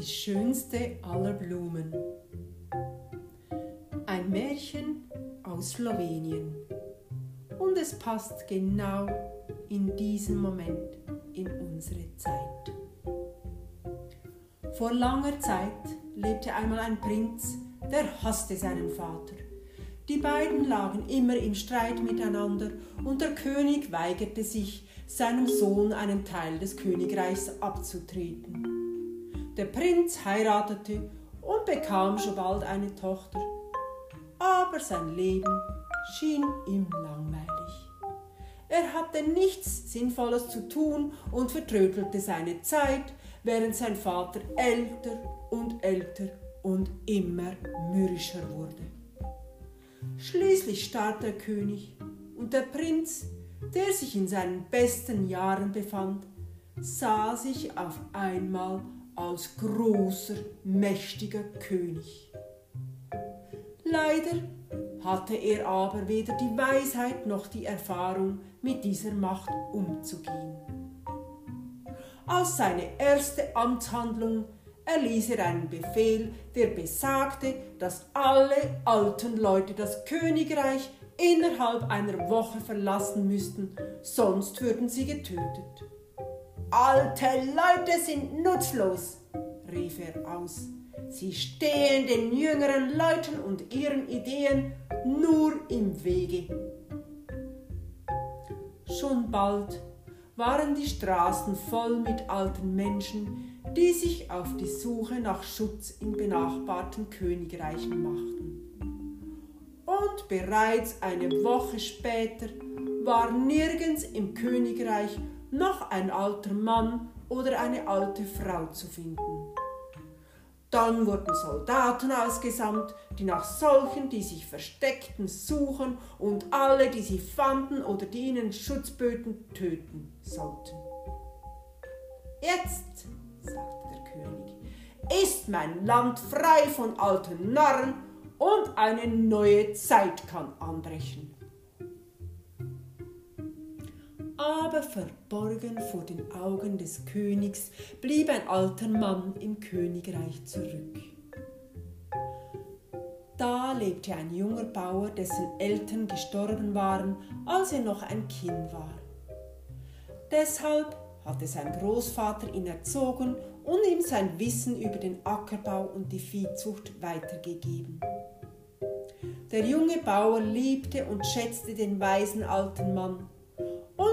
Die schönste aller Blumen. Ein Märchen aus Slowenien. Und es passt genau in diesen Moment in unsere Zeit. Vor langer Zeit lebte einmal ein Prinz, der hasste seinen Vater. Die beiden lagen immer im Streit miteinander und der König weigerte sich, seinem Sohn einen Teil des Königreichs abzutreten. Der Prinz heiratete und bekam schon bald eine Tochter, aber sein Leben schien ihm langweilig. Er hatte nichts Sinnvolles zu tun und vertrödelte seine Zeit, während sein Vater älter und älter und immer mürrischer wurde. Schließlich starb der König und der Prinz der sich in seinen besten Jahren befand, sah sich auf einmal als großer, mächtiger König. Leider hatte er aber weder die Weisheit noch die Erfahrung, mit dieser Macht umzugehen. Als seine erste Amtshandlung erließ er einen Befehl, der besagte, dass alle alten Leute das Königreich innerhalb einer Woche verlassen müssten, sonst würden sie getötet. Alte Leute sind nutzlos, rief er aus. Sie stehen den jüngeren Leuten und ihren Ideen nur im Wege. Schon bald waren die Straßen voll mit alten Menschen, die sich auf die Suche nach Schutz in benachbarten Königreichen machten und bereits eine Woche später war nirgends im Königreich noch ein alter Mann oder eine alte Frau zu finden. Dann wurden Soldaten ausgesandt, die nach solchen, die sich versteckten, suchen und alle, die sie fanden oder die ihnen Schutz böten, töten sollten. Jetzt, sagte der König, ist mein Land frei von alten Narren und eine neue Zeit kann anbrechen. Aber verborgen vor den Augen des Königs blieb ein alter Mann im Königreich zurück. Da lebte ein junger Bauer, dessen Eltern gestorben waren, als er noch ein Kind war. Deshalb hatte sein Großvater ihn erzogen und ihm sein Wissen über den Ackerbau und die Viehzucht weitergegeben. Der junge Bauer liebte und schätzte den weisen alten Mann,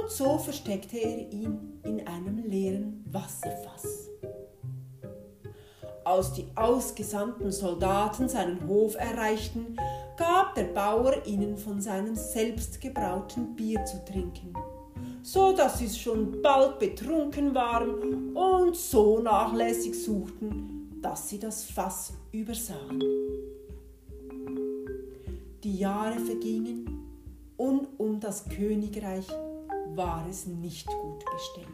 und so versteckte er ihn in einem leeren Wasserfass. Als die ausgesandten Soldaten seinen Hof erreichten, gab der Bauer ihnen von seinem selbstgebrauten Bier zu trinken, so dass sie schon bald betrunken waren und so nachlässig suchten, dass sie das Fass übersahen. Die Jahre vergingen und um das Königreich war es nicht gut bestellt.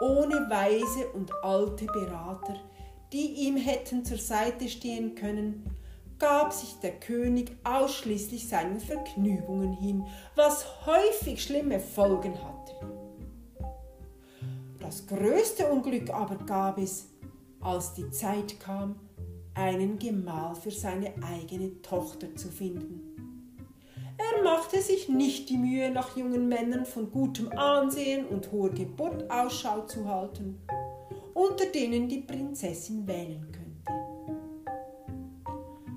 Ohne weise und alte Berater, die ihm hätten zur Seite stehen können, gab sich der König ausschließlich seinen Vergnügungen hin, was häufig schlimme Folgen hatte. Das größte Unglück aber gab es, als die Zeit kam, einen Gemahl für seine eigene Tochter zu finden. Er machte sich nicht die Mühe, nach jungen Männern von gutem Ansehen und hoher Geburt Ausschau zu halten, unter denen die Prinzessin wählen könnte.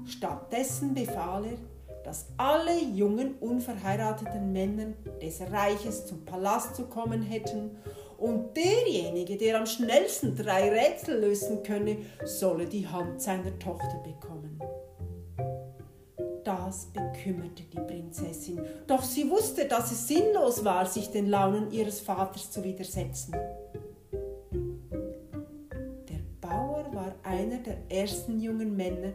Stattdessen befahl er, dass alle jungen unverheirateten Männer des Reiches zum Palast zu kommen hätten und derjenige, der am schnellsten drei Rätsel lösen könne, solle die Hand seiner Tochter bekommen. Das bekümmerte die Prinzessin, doch sie wusste, dass es sinnlos war, sich den Launen ihres Vaters zu widersetzen. Der Bauer war einer der ersten jungen Männer,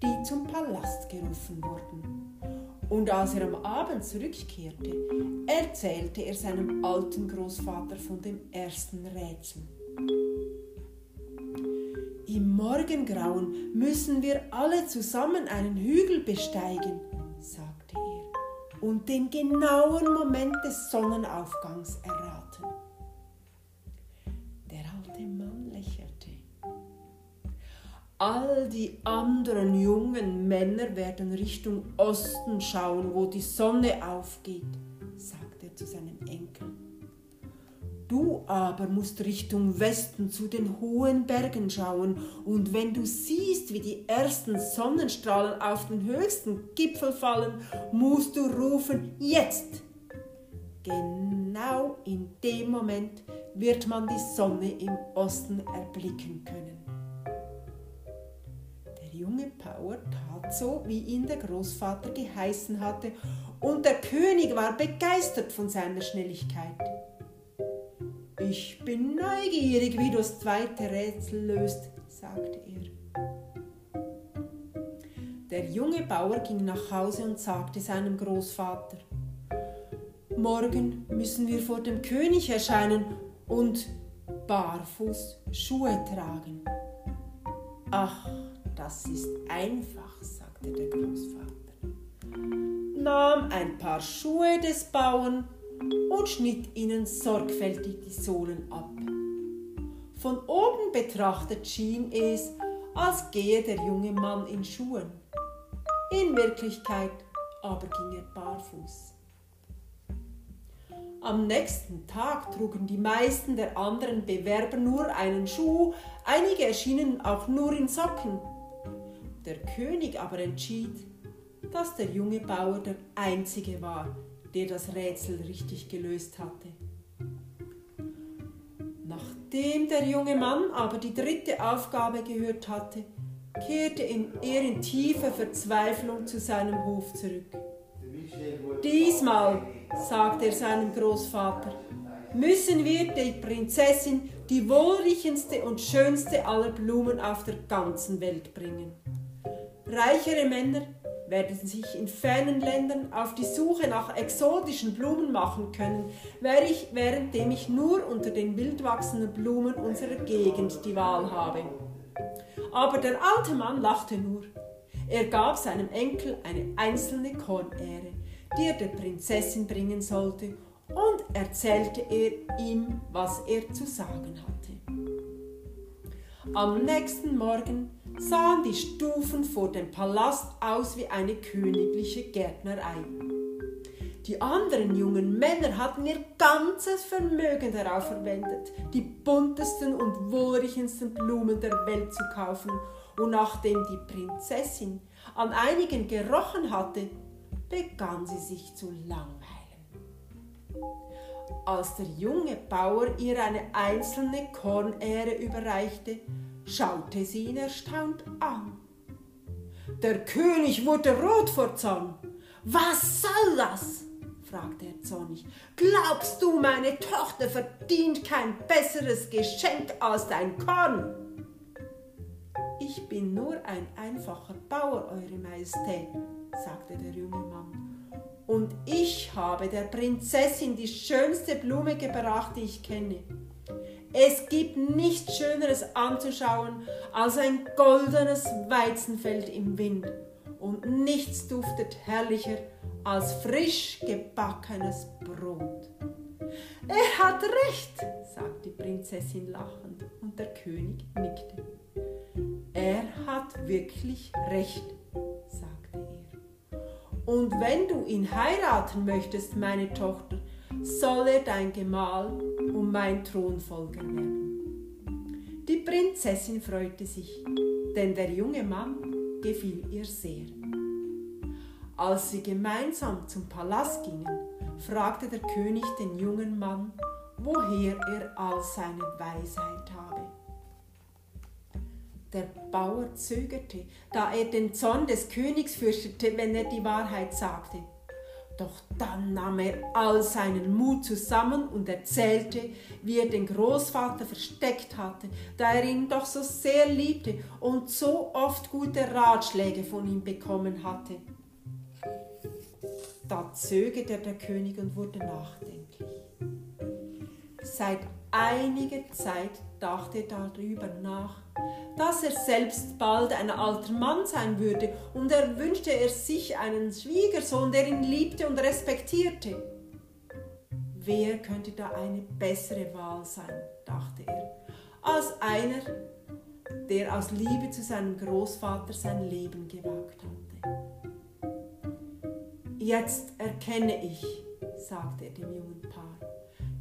die zum Palast gerufen wurden. Und als er am Abend zurückkehrte, erzählte er seinem alten Großvater von dem ersten Rätsel. Morgengrauen müssen wir alle zusammen einen Hügel besteigen, sagte er, und den genauen Moment des Sonnenaufgangs erraten. Der alte Mann lächelte. All die anderen jungen Männer werden Richtung Osten schauen, wo die Sonne aufgeht, Du aber musst Richtung Westen zu den hohen Bergen schauen, und wenn du siehst, wie die ersten Sonnenstrahlen auf den höchsten Gipfel fallen, musst du rufen, jetzt! Genau in dem Moment wird man die Sonne im Osten erblicken können. Der junge Power tat so, wie ihn der Großvater geheißen hatte, und der König war begeistert von seiner Schnelligkeit. Ich bin neugierig, wie du das zweite Rätsel löst, sagte er. Der junge Bauer ging nach Hause und sagte seinem Großvater, Morgen müssen wir vor dem König erscheinen und barfuß Schuhe tragen. Ach, das ist einfach, sagte der Großvater, nahm ein paar Schuhe des Bauern und schnitt ihnen sorgfältig die Sohlen ab. Von oben betrachtet schien es, als gehe der junge Mann in Schuhen. In Wirklichkeit aber ging er barfuß. Am nächsten Tag trugen die meisten der anderen Bewerber nur einen Schuh, einige erschienen auch nur in Socken. Der König aber entschied, dass der junge Bauer der einzige war, der das Rätsel richtig gelöst hatte. Nachdem der junge Mann aber die dritte Aufgabe gehört hatte, kehrte er in tiefer Verzweiflung zu seinem Hof zurück. Diesmal sagte er seinem Großvater, müssen wir die Prinzessin die wohlriechendste und schönste aller Blumen auf der ganzen Welt bringen. Reichere Männer werden sich in fernen Ländern auf die Suche nach exotischen Blumen machen können, währenddem ich nur unter den wildwachsenden Blumen unserer Gegend die Wahl habe. Aber der alte Mann lachte nur. Er gab seinem Enkel eine einzelne Kornähre die er der Prinzessin bringen sollte, und erzählte er ihm, was er zu sagen hatte. Am nächsten Morgen sahen die Stufen vor dem Palast aus wie eine königliche Gärtnerei. Die anderen jungen Männer hatten ihr ganzes Vermögen darauf verwendet, die buntesten und wohlriechendsten Blumen der Welt zu kaufen, und nachdem die Prinzessin an einigen gerochen hatte, begann sie sich zu langweilen. Als der junge Bauer ihr eine einzelne Kornähre überreichte, schaute sie ihn erstaunt an. Der König wurde rot vor Zorn. Was soll das? fragte er zornig. Glaubst du, meine Tochter verdient kein besseres Geschenk als dein Korn? Ich bin nur ein einfacher Bauer, Eure Majestät, sagte der junge Mann. Und ich habe der Prinzessin die schönste Blume gebracht, die ich kenne. Es gibt nichts Schöneres anzuschauen als ein goldenes Weizenfeld im Wind. Und nichts duftet herrlicher als frisch gebackenes Brot. Er hat recht, sagte die Prinzessin lachend, und der König nickte. Er hat wirklich recht, und wenn du ihn heiraten möchtest, meine Tochter, soll er dein Gemahl und mein Thronfolger werden. Die Prinzessin freute sich, denn der junge Mann gefiel ihr sehr. Als sie gemeinsam zum Palast gingen, fragte der König den jungen Mann, woher er all seine Weisheit habe. Der Bauer zögerte, da er den Zorn des Königs fürchtete, wenn er die Wahrheit sagte. Doch dann nahm er all seinen Mut zusammen und erzählte, wie er den Großvater versteckt hatte, da er ihn doch so sehr liebte und so oft gute Ratschläge von ihm bekommen hatte. Da zögerte der König und wurde nachdenklich. Seit einiger Zeit dachte er darüber nach, dass er selbst bald ein alter Mann sein würde und er wünschte er sich einen Schwiegersohn, der ihn liebte und respektierte. Wer könnte da eine bessere Wahl sein, dachte er, als einer, der aus Liebe zu seinem Großvater sein Leben gewagt hatte. Jetzt erkenne ich, sagte er dem jungen Paar,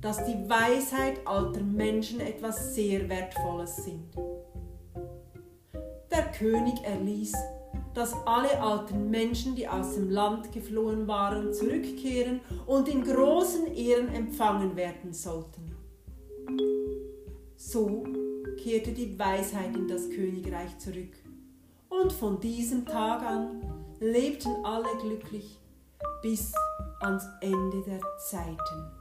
dass die Weisheit alter Menschen etwas sehr Wertvolles sind. Der König erließ, dass alle alten Menschen, die aus dem Land geflohen waren, zurückkehren und in großen Ehren empfangen werden sollten. So kehrte die Weisheit in das Königreich zurück, und von diesem Tag an lebten alle glücklich bis ans Ende der Zeiten.